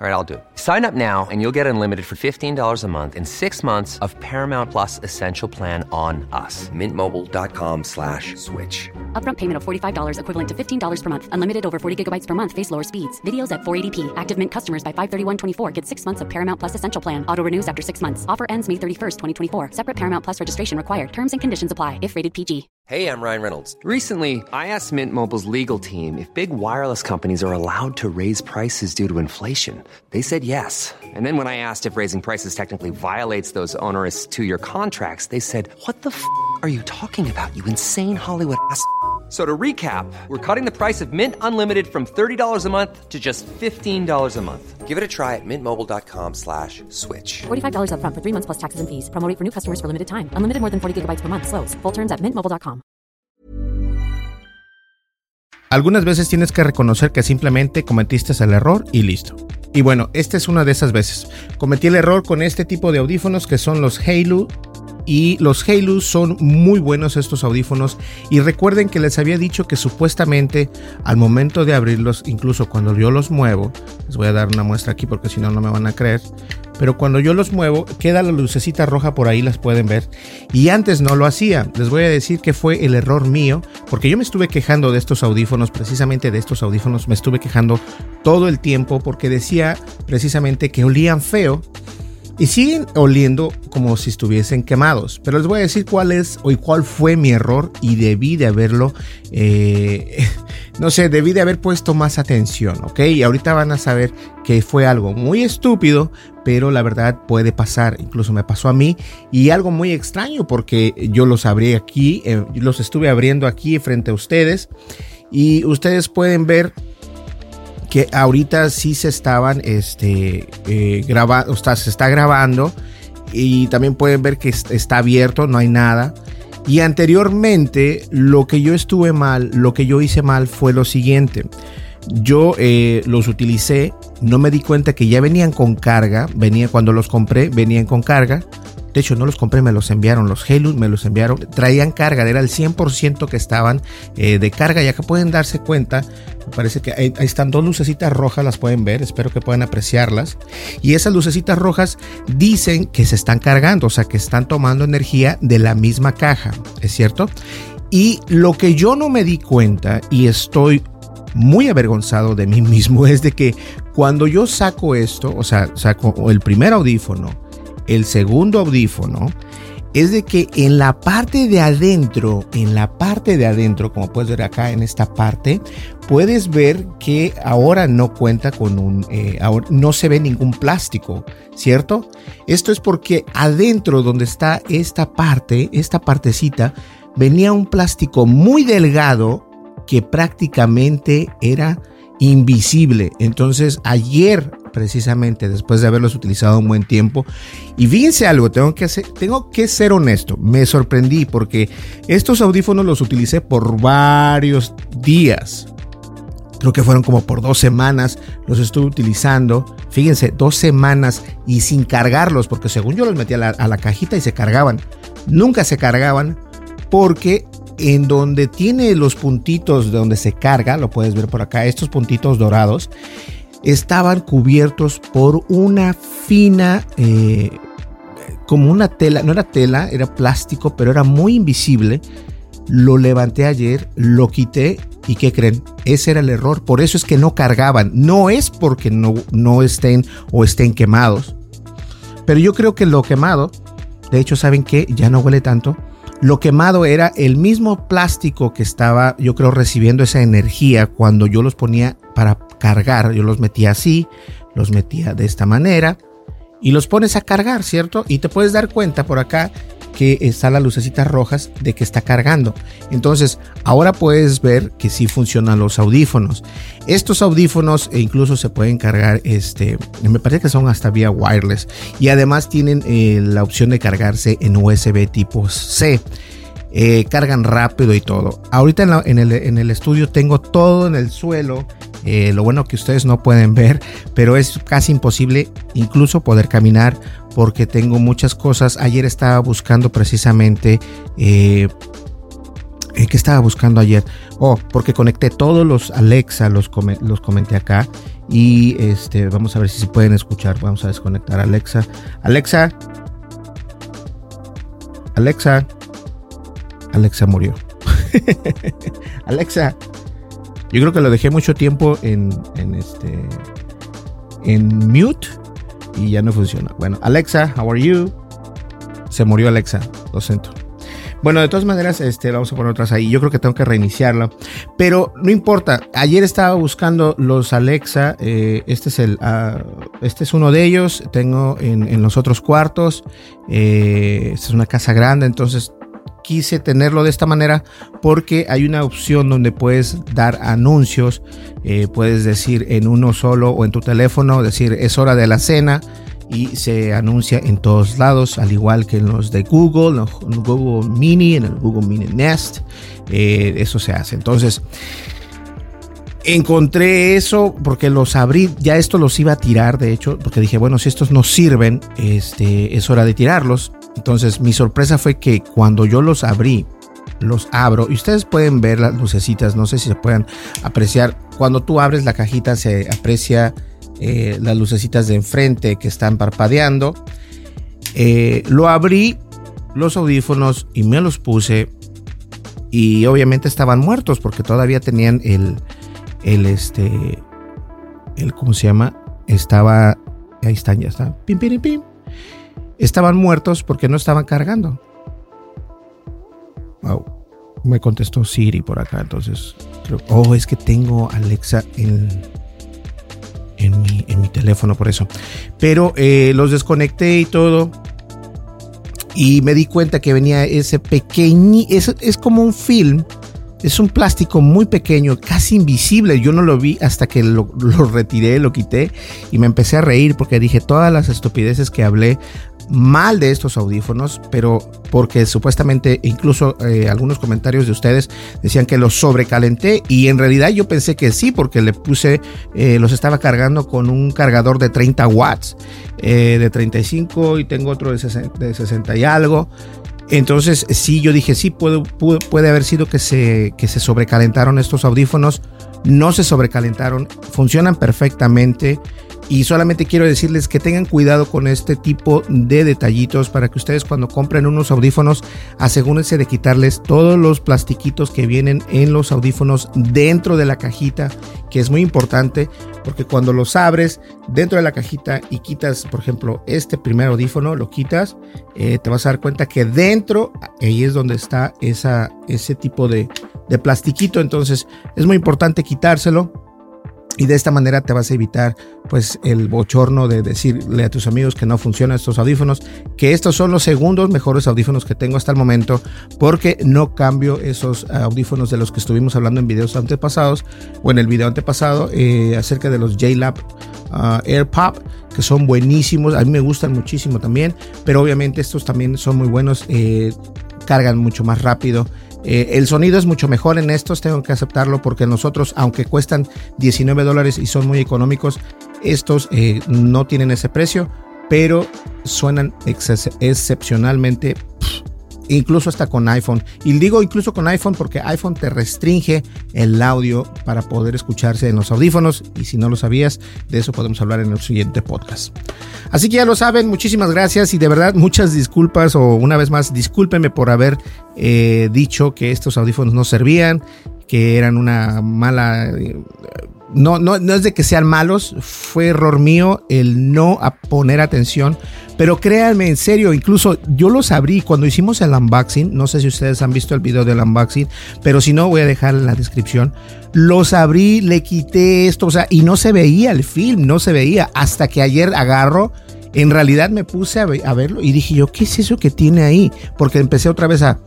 All right, I'll do it. Sign up now and you'll get unlimited for $15 a month in six months of Paramount Plus Essential Plan on us. Mintmobile.com slash switch. Upfront payment of $45 equivalent to $15 per month. Unlimited over 40 gigabytes per month. Face lower speeds. Videos at 480p. Active Mint customers by 531.24 get six months of Paramount Plus Essential Plan. Auto renews after six months. Offer ends May 31st, 2024. Separate Paramount Plus registration required. Terms and conditions apply if rated PG. Hey, I'm Ryan Reynolds. Recently, I asked Mint Mobile's legal team if big wireless companies are allowed to raise prices due to inflation. They said yes. And then when I asked if raising prices technically violates those onerous two year contracts, they said, What the f are you talking about, you insane Hollywood ass? So to recap, we're cutting the price of Mint Unlimited from $30 a month to just $15 a month. Give it a try at mintmobile.com slash switch. $45 upfront for three months plus taxes and fees. Promo for new customers for limited time. Unlimited more than 40 gigabytes per month. Slows. Full terms at mintmobile.com. Algunas veces tienes que reconocer que simplemente cometiste el error y listo. Y bueno, esta es una de esas veces. Cometí el error con este tipo de audífonos que son los Halo y los Halo son muy buenos estos audífonos y recuerden que les había dicho que supuestamente al momento de abrirlos, incluso cuando yo los muevo, les voy a dar una muestra aquí porque si no no me van a creer, pero cuando yo los muevo queda la lucecita roja por ahí, las pueden ver y antes no lo hacía. Les voy a decir que fue el error mío porque yo me estuve quejando de estos audífonos, precisamente de estos audífonos me estuve quejando todo el tiempo porque decía precisamente que olían feo y siguen oliendo como si estuviesen quemados. Pero les voy a decir cuál es o cuál fue mi error y debí de haberlo, eh, no sé, debí de haber puesto más atención, ¿ok? Y ahorita van a saber que fue algo muy estúpido, pero la verdad puede pasar, incluso me pasó a mí y algo muy extraño porque yo los abrí aquí, eh, los estuve abriendo aquí frente a ustedes y ustedes pueden ver que ahorita sí se estaban este, eh, grabando, o se está grabando y también pueden ver que está abierto, no hay nada. Y anteriormente lo que yo estuve mal, lo que yo hice mal fue lo siguiente. Yo eh, los utilicé, no me di cuenta que ya venían con carga, venía cuando los compré, venían con carga. De hecho, no los compré, me los enviaron. Los Halo me los enviaron. Traían carga, era el 100% que estaban eh, de carga. Ya que pueden darse cuenta, parece que ahí, están dos lucecitas rojas, las pueden ver. Espero que puedan apreciarlas. Y esas lucecitas rojas dicen que se están cargando, o sea, que están tomando energía de la misma caja. ¿Es cierto? Y lo que yo no me di cuenta y estoy muy avergonzado de mí mismo es de que cuando yo saco esto, o sea, saco el primer audífono, el segundo audífono es de que en la parte de adentro, en la parte de adentro, como puedes ver acá en esta parte, puedes ver que ahora no cuenta con un, eh, no se ve ningún plástico, ¿cierto? Esto es porque adentro donde está esta parte, esta partecita, venía un plástico muy delgado que prácticamente era invisible. Entonces ayer precisamente después de haberlos utilizado un buen tiempo. Y fíjense algo, tengo que, tengo que ser honesto, me sorprendí porque estos audífonos los utilicé por varios días. Creo que fueron como por dos semanas, los estuve utilizando. Fíjense, dos semanas y sin cargarlos, porque según yo los metía a la, a la cajita y se cargaban. Nunca se cargaban porque en donde tiene los puntitos de donde se carga, lo puedes ver por acá, estos puntitos dorados, estaban cubiertos por una fina, eh, como una tela, no era tela, era plástico, pero era muy invisible. Lo levanté ayer, lo quité y ¿qué creen? Ese era el error. Por eso es que no cargaban. No es porque no, no estén o estén quemados. Pero yo creo que lo quemado, de hecho, ¿saben qué? Ya no huele tanto. Lo quemado era el mismo plástico que estaba, yo creo, recibiendo esa energía cuando yo los ponía para cargar. Yo los metía así, los metía de esta manera y los pones a cargar, ¿cierto? Y te puedes dar cuenta por acá que están las lucecitas rojas de que está cargando. Entonces, ahora puedes ver que sí funcionan los audífonos. Estos audífonos e incluso se pueden cargar, este, me parece que son hasta vía wireless y además tienen eh, la opción de cargarse en USB tipo C. eh, cargan rápido y todo. Ahorita en, el, estudio tengo todo en el suelo. Eh, lo bueno que ustedes no pueden ver, pero es casi imposible incluso poder caminar porque tengo muchas cosas. Ayer estaba buscando precisamente... Eh, ¿Qué estaba buscando ayer? Oh, porque conecté todos los Alexa, los, los comenté acá. Y este, vamos a ver si se pueden escuchar. Vamos a desconectar Alexa. Alexa. Alexa. Alexa murió. Alexa. Yo creo que lo dejé mucho tiempo en, en este. En mute. Y ya no funciona. Bueno, Alexa, how are you? Se murió Alexa. Lo siento. Bueno, de todas maneras, este, vamos a poner otras ahí. Yo creo que tengo que reiniciarlo. Pero no importa. Ayer estaba buscando los Alexa. Eh, este es el. Ah, este es uno de ellos. Tengo en, los otros cuartos. Eh, esta es una casa grande. Entonces quise tenerlo de esta manera porque hay una opción donde puedes dar anuncios. Eh, puedes decir en uno solo o en tu teléfono, decir es hora de la cena y se anuncia en todos lados, al igual que en los de Google, en Google Mini, en el Google Mini Nest, eh, eso se hace. Entonces, encontré eso porque los abrí, ya esto los iba a tirar, de hecho, porque dije, bueno, si estos no sirven, este, es hora de tirarlos. Entonces, mi sorpresa fue que cuando yo los abrí, los abro y ustedes pueden ver las lucecitas, no sé si se puedan apreciar. Cuando tú abres la cajita se aprecia eh, las lucecitas de enfrente que están parpadeando. Eh, lo abrí los audífonos y me los puse y obviamente estaban muertos porque todavía tenían el, el este, el, ¿cómo se llama? Estaba, ahí están, ya están, pim, pim, pim. Estaban muertos porque no estaban cargando. Wow. Me contestó Siri por acá, entonces, oh, es que tengo Alexa en en mi, teléfono por eso. Pero eh, los desconecté y todo. Y me di cuenta que venía ese pequeño, es, es como un film, es un plástico muy pequeño, casi invisible. Yo no lo vi hasta que lo, retiré, lo quité y me empecé a reír porque dije todas las estupideces que hablé mal de estos audífonos, pero porque supuestamente incluso eh, algunos comentarios de ustedes decían que los sobrecalenté y en realidad yo pensé que sí, porque le puse, eh, los estaba cargando con un cargador de 30 watts, eh, de 35 y tengo otro de 60, y algo. Entonces sí, yo dije sí, puede, puede, haber sido que se, que se sobrecalentaron estos audífonos. No se sobrecalentaron, funcionan perfectamente. Y solamente quiero decirles que tengan cuidado con este tipo de detallitos para que ustedes cuando compren unos audífonos asegúrense de quitarles todos los plastiquitos que vienen en los audífonos dentro de la cajita, que es muy importante porque cuando los abres dentro de la cajita y quitas, por ejemplo, este primer audífono, lo quitas, eh, te vas a dar cuenta que dentro, ahí es donde está esa, ese tipo de, de plastiquito. Entonces es muy importante quitárselo y de esta manera te vas a evitar pues el bochorno de decirle a tus amigos que no funcionan estos audífonos, que estos son los segundos mejores audífonos que tengo hasta el momento, porque no cambio esos audífonos de los que estuvimos hablando en videos antepasados o en el video antepasado eh, acerca de los JLab uh, AirPop, que son buenísimos, a mí me gustan muchísimo también, pero obviamente estos también son muy buenos, eh, cargan mucho más rápido eh, el sonido es mucho mejor en estos, tengo que aceptarlo porque nosotros, aunque cuestan 19 dólares y son muy económicos, estos eh, no tienen ese precio, pero suenan excepcionalmente incluso hasta con iPhone. Y digo incluso con iPhone porque iPhone te restringe el audio para poder escucharse en los audífonos. Y si no lo sabías, de eso podemos hablar en el siguiente podcast. Así que ya lo saben, muchísimas gracias y de verdad muchas disculpas o una vez más discúlpenme por haber eh, dicho que estos audífonos no servían, que eran una mala... No, no, no es de que sean malos, fue error mío el no poner atención pero créanme, en serio, incluso yo los abrí cuando hicimos el unboxing. No sé si ustedes han visto el video del unboxing, pero si no, voy a dejar en la descripción. Los abrí, le quité esto, o sea, y no se veía el film, no se veía. Hasta que ayer agarro, en realidad me puse a, a verlo y dije yo, ¿qué es eso que tiene ahí? Porque empecé otra vez a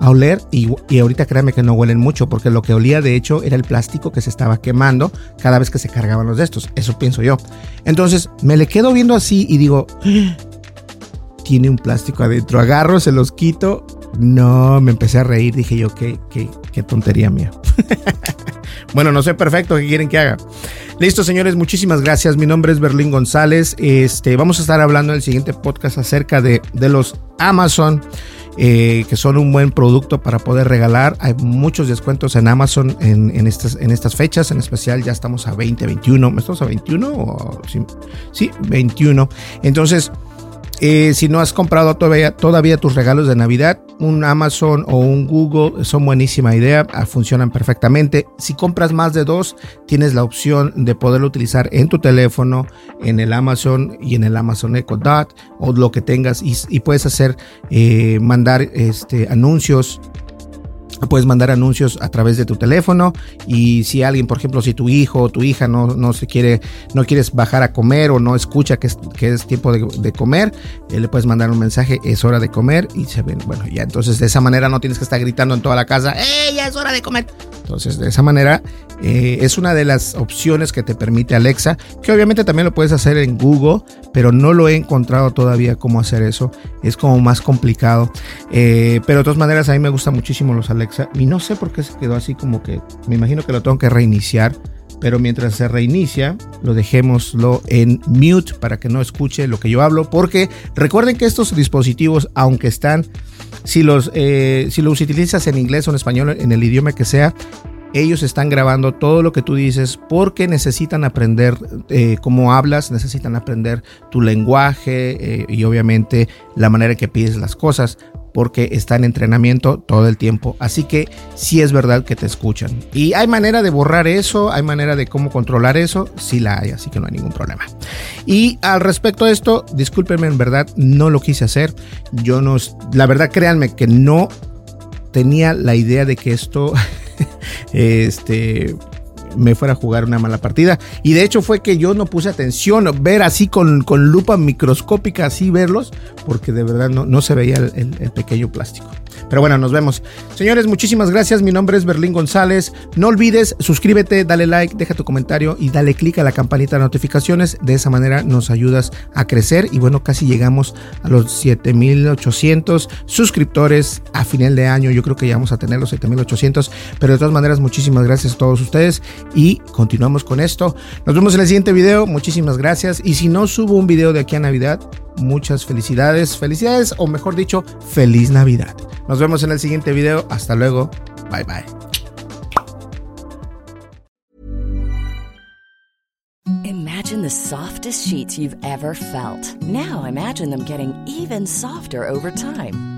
a oler y, ahorita créanme que no huelen mucho porque lo que olía de hecho era el plástico que se estaba quemando cada vez que se cargaban los de estos. Eso pienso yo. Entonces me le quedo viendo así y digo, tiene un plástico adentro. Agarro, se los quito No, me empecé a reír, dije yo, qué, qué, qué tontería mía. bueno, no sé perfecto qué quieren que haga. Listo, señores, muchísimas gracias. Mi nombre es Berlín González. Este, vamos a estar hablando en el siguiente podcast acerca de, de los Amazon. Eh, que son un buen producto para poder regalar. Hay muchos descuentos en Amazon en, estas, en estas fechas, en especial ya estamos a 20, 21. ¿Estamos a 21? O, sí, sí, 21. Entonces, eh, si no has comprado todavía, tus regalos de Navidad, un Amazon o un Google son buenísima idea, ah, funcionan perfectamente. Si compras más de dos, tienes la opción de poderlo utilizar en tu teléfono, en el Amazon y en el Amazon Echo Dot o lo que tengas y, y puedes hacer, eh, mandar este, anuncios Puedes mandar anuncios a través de tu teléfono y si alguien, por ejemplo, si tu hijo o tu hija no, no se quiere, no quieres bajar a comer o no escucha que es, que es tiempo de, comer, eh, le puedes mandar un mensaje, es hora de comer y se ven, bueno, ya entonces de esa manera no tienes que estar gritando en toda la casa, ¡eh, ya es hora de comer! Entonces de esa manera eh, es una de las opciones que te permite Alexa, que obviamente también lo puedes hacer en Google, pero no lo he encontrado todavía cómo hacer eso, es como más complicado, eh, pero de todas maneras a mí me gustan muchísimo los Alexa y no sé por qué se quedó así como que me imagino que lo tengo que reiniciar pero mientras se reinicia, lo dejémoslo en mute para que no escuche lo que yo hablo, porque recuerden que estos dispositivos, aunque están, si los, eh, si los utilizas en inglés o en español, en el idioma que sea, ellos están grabando todo lo que tú dices porque necesitan aprender eh, cómo hablas, necesitan aprender tu lenguaje eh, y obviamente la manera en que pides las cosas porque está en entrenamiento todo el tiempo. Así que sí es verdad que te escuchan. Y hay manera de borrar eso, hay manera de cómo controlar eso, sí la hay, así que no hay ningún problema. Y al respecto de esto, discúlpenme, en verdad no lo quise hacer. Yo no, la verdad créanme que no tenía la idea de que esto este me fuera a jugar una mala partida. Y de hecho fue que yo no puse atención, ver así con, con lupa microscópica, así verlos, porque de verdad no, no se veía el, pequeño plástico. Pero bueno, nos vemos. Señores, muchísimas gracias. Mi nombre es Berlín González. No olvides, suscríbete, dale like, deja tu comentario y dale click a la campanita de notificaciones. De esa manera nos ayudas a crecer. Y bueno, casi llegamos a los 7800 suscriptores a final de año. Yo creo que ya vamos a tener los 7800. Pero de todas maneras, muchísimas gracias a todos ustedes y continuamos con esto. Nos vemos en el siguiente video. Muchísimas gracias. Y si no subo un video de aquí a Navidad, muchas felicidades. Felicidades o mejor dicho, feliz Navidad. Nos vemos en el siguiente video. Hasta luego. Bye bye. Imagine the softest sheets you've ever felt. Now imagine them getting even softer over time.